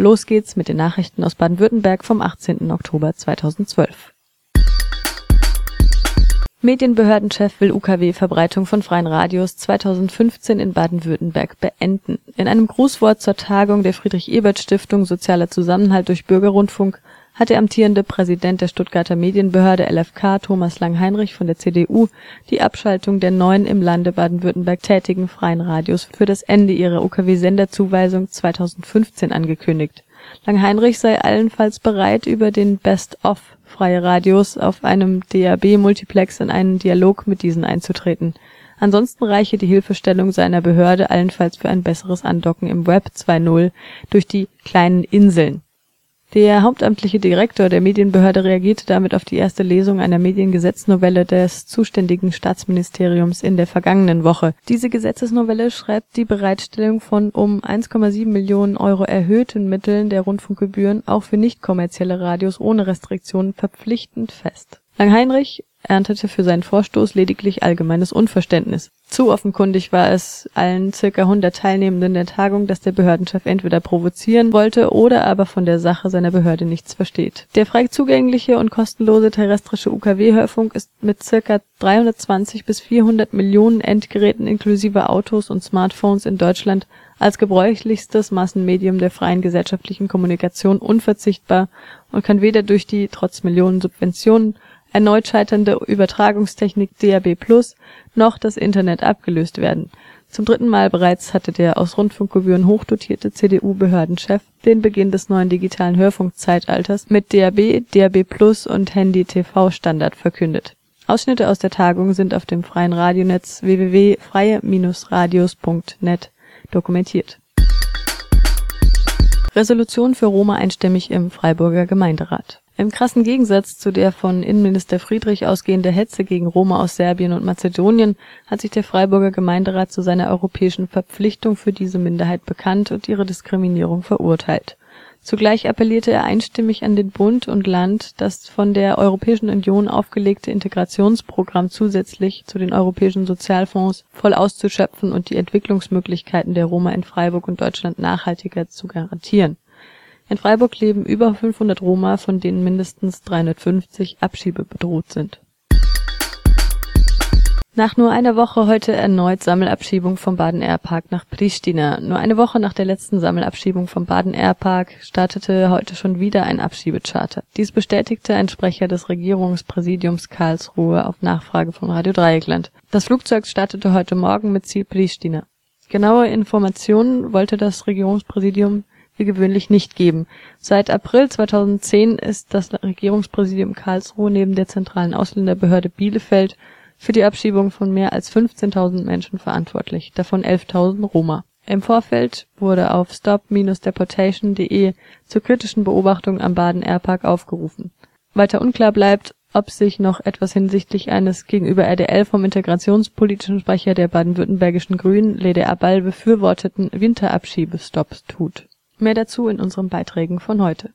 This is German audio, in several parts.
Los geht's mit den Nachrichten aus Baden-Württemberg vom 18. Oktober 2012. Medienbehördenchef will UKW-Verbreitung von freien Radios 2015 in Baden-Württemberg beenden. In einem Grußwort zur Tagung der Friedrich-Ebert-Stiftung Sozialer Zusammenhalt durch Bürgerrundfunk hat der amtierende Präsident der Stuttgarter Medienbehörde LFK Thomas Lang-Heinrich von der CDU die Abschaltung der neun im Lande Baden-Württemberg tätigen freien Radios für das Ende ihrer UKW-Senderzuweisung 2015 angekündigt. Lang-Heinrich sei allenfalls bereit, über den Best-of freie Radios auf einem DAB-Multiplex in einen Dialog mit diesen einzutreten. Ansonsten reiche die Hilfestellung seiner Behörde allenfalls für ein besseres Andocken im Web 2.0 durch die „ kleinen Inseln der hauptamtliche Direktor der Medienbehörde reagierte damit auf die erste Lesung einer Mediengesetznovelle des zuständigen Staatsministeriums in der vergangenen Woche. Diese Gesetzesnovelle schreibt die Bereitstellung von um 1,7 Millionen Euro erhöhten Mitteln der Rundfunkgebühren auch für nicht-kommerzielle Radios ohne Restriktionen verpflichtend fest. Lang-Heinrich erntete für seinen Vorstoß lediglich allgemeines Unverständnis. Zu offenkundig war es allen circa 100 Teilnehmenden der Tagung, dass der Behördenchef entweder provozieren wollte oder aber von der Sache seiner Behörde nichts versteht. Der frei zugängliche und kostenlose terrestrische UKW-Hörfunk ist mit circa 320 bis 400 Millionen Endgeräten inklusive Autos und Smartphones in Deutschland als gebräuchlichstes Massenmedium der freien gesellschaftlichen Kommunikation unverzichtbar und kann weder durch die trotz Millionen Subventionen erneut scheiternde Übertragungstechnik DAB+ noch das Internet abgelöst werden. Zum dritten Mal bereits hatte der aus Rundfunkgebühren hochdotierte CDU-Behördenchef den Beginn des neuen digitalen Hörfunkzeitalters mit DAB, DAB+ und Handy-TV-Standard verkündet. Ausschnitte aus der Tagung sind auf dem freien Radionetz www.freie-radios.net dokumentiert. Resolution für Roma einstimmig im Freiburger Gemeinderat im krassen Gegensatz zu der von Innenminister Friedrich ausgehende Hetze gegen Roma aus Serbien und Mazedonien hat sich der Freiburger Gemeinderat zu seiner europäischen Verpflichtung für diese Minderheit bekannt und ihre Diskriminierung verurteilt. Zugleich appellierte er einstimmig an den Bund und Land, das von der Europäischen Union aufgelegte Integrationsprogramm zusätzlich zu den europäischen Sozialfonds voll auszuschöpfen und die Entwicklungsmöglichkeiten der Roma in Freiburg und Deutschland nachhaltiger zu garantieren in Freiburg leben über 500 Roma, von denen mindestens 350 abschiebebedroht sind. Nach nur einer Woche heute erneut Sammelabschiebung vom Baden-Air-Park nach Pristina. Nur eine Woche nach der letzten Sammelabschiebung vom Baden-Air-Park startete heute schon wieder ein Abschiebecharter. Dies bestätigte ein Sprecher des Regierungspräsidiums Karlsruhe auf Nachfrage von Radio Dreieckland. Das Flugzeug startete heute Morgen mit Ziel Pristina. Genaue Informationen wollte das Regierungspräsidium wie gewöhnlich nicht geben. Seit April 2010 ist das Regierungspräsidium Karlsruhe neben der zentralen Ausländerbehörde Bielefeld für die Abschiebung von mehr als 15.000 Menschen verantwortlich, davon 11.000 Roma. Im Vorfeld wurde auf stop-deportation.de zur kritischen Beobachtung am Baden-Airpark aufgerufen. Weiter unklar bleibt, ob sich noch etwas hinsichtlich eines gegenüber RDL vom integrationspolitischen Sprecher der baden-württembergischen Grünen, Lede Ball, befürworteten Winterabschiebestopp tut Mehr dazu in unseren Beiträgen von heute.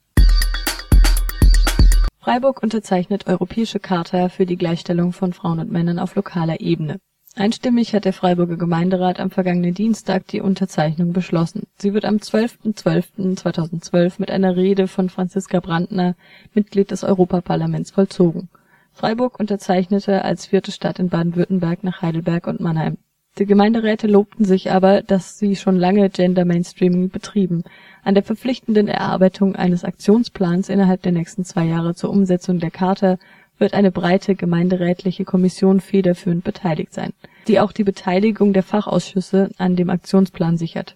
Freiburg unterzeichnet Europäische Charta für die Gleichstellung von Frauen und Männern auf lokaler Ebene. Einstimmig hat der Freiburger Gemeinderat am vergangenen Dienstag die Unterzeichnung beschlossen. Sie wird am 12.12.2012 mit einer Rede von Franziska Brandner, Mitglied des Europaparlaments, vollzogen. Freiburg unterzeichnete als vierte Stadt in Baden-Württemberg nach Heidelberg und Mannheim. Die Gemeinderäte lobten sich aber, dass sie schon lange Gender Mainstreaming betrieben an der verpflichtenden Erarbeitung eines Aktionsplans innerhalb der nächsten zwei Jahre zur Umsetzung der Charta wird eine breite gemeinderätliche Kommission federführend beteiligt sein, die auch die Beteiligung der Fachausschüsse an dem Aktionsplan sichert.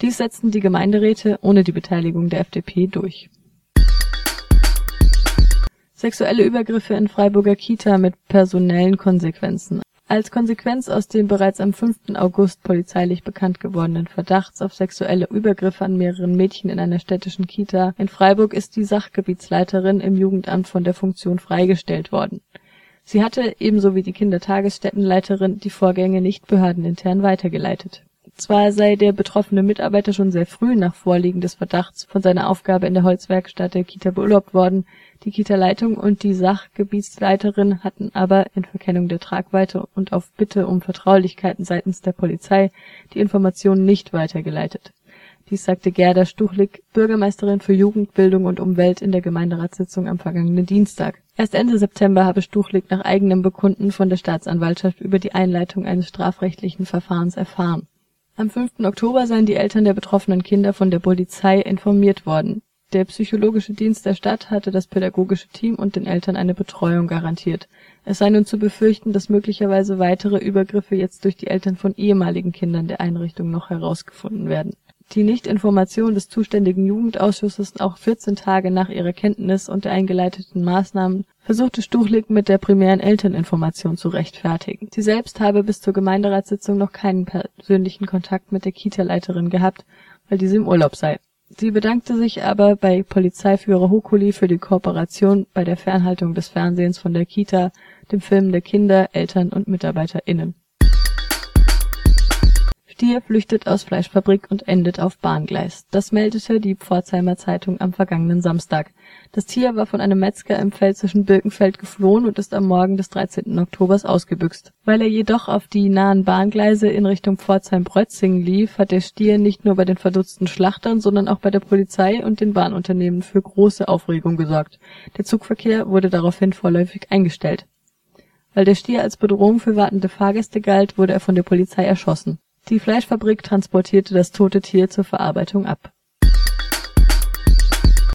Dies setzten die Gemeinderäte ohne die Beteiligung der FDP durch. Sexuelle Übergriffe in Freiburger Kita mit personellen Konsequenzen als Konsequenz aus dem bereits am 5. August polizeilich bekannt gewordenen Verdachts auf sexuelle Übergriffe an mehreren Mädchen in einer städtischen Kita in Freiburg ist die Sachgebietsleiterin im Jugendamt von der Funktion freigestellt worden. Sie hatte, ebenso wie die Kindertagesstättenleiterin, die Vorgänge nicht behördenintern weitergeleitet. Zwar sei der betroffene Mitarbeiter schon sehr früh nach Vorliegen des Verdachts von seiner Aufgabe in der Holzwerkstatt der Kita beurlaubt worden die Kita-Leitung und die Sachgebietsleiterin hatten aber in Verkennung der Tragweite und auf Bitte um Vertraulichkeiten seitens der Polizei die Informationen nicht weitergeleitet. Dies sagte Gerda Stuchlik, Bürgermeisterin für Jugend, Bildung und Umwelt in der Gemeinderatssitzung am vergangenen Dienstag. Erst Ende September habe Stuchlik nach eigenem Bekunden von der Staatsanwaltschaft über die Einleitung eines strafrechtlichen Verfahrens erfahren. Am 5. Oktober seien die Eltern der betroffenen Kinder von der Polizei informiert worden. Der psychologische Dienst der Stadt hatte das pädagogische Team und den Eltern eine Betreuung garantiert. Es sei nun zu befürchten, dass möglicherweise weitere Übergriffe jetzt durch die Eltern von ehemaligen Kindern der Einrichtung noch herausgefunden werden die Nichtinformation des zuständigen Jugendausschusses auch 14 Tage nach ihrer Kenntnis und der eingeleiteten Maßnahmen versuchte Stuchlik mit der primären Elterninformation zu rechtfertigen. Sie selbst habe bis zur Gemeinderatssitzung noch keinen persönlichen Kontakt mit der Kita-Leiterin gehabt, weil diese im Urlaub sei. Sie bedankte sich aber bei Polizeiführer Hokuli für die Kooperation bei der Fernhaltung des Fernsehens von der Kita, dem Filmen der Kinder, Eltern und MitarbeiterInnen Stier flüchtet aus Fleischfabrik und endet auf Bahngleis. Das meldete die Pforzheimer Zeitung am vergangenen Samstag. Das Tier war von einem Metzger im pfälzischen Birkenfeld geflohen und ist am Morgen des 13. Oktobers ausgebüxt. Weil er jedoch auf die nahen Bahngleise in Richtung Pforzheim-Brötzingen lief, hat der Stier nicht nur bei den verdutzten Schlachtern, sondern auch bei der Polizei und den Bahnunternehmen für große Aufregung gesorgt. Der Zugverkehr wurde daraufhin vorläufig eingestellt. Weil der Stier als Bedrohung für wartende Fahrgäste galt, wurde er von der Polizei erschossen die Fleischfabrik transportierte das tote Tier zur Verarbeitung ab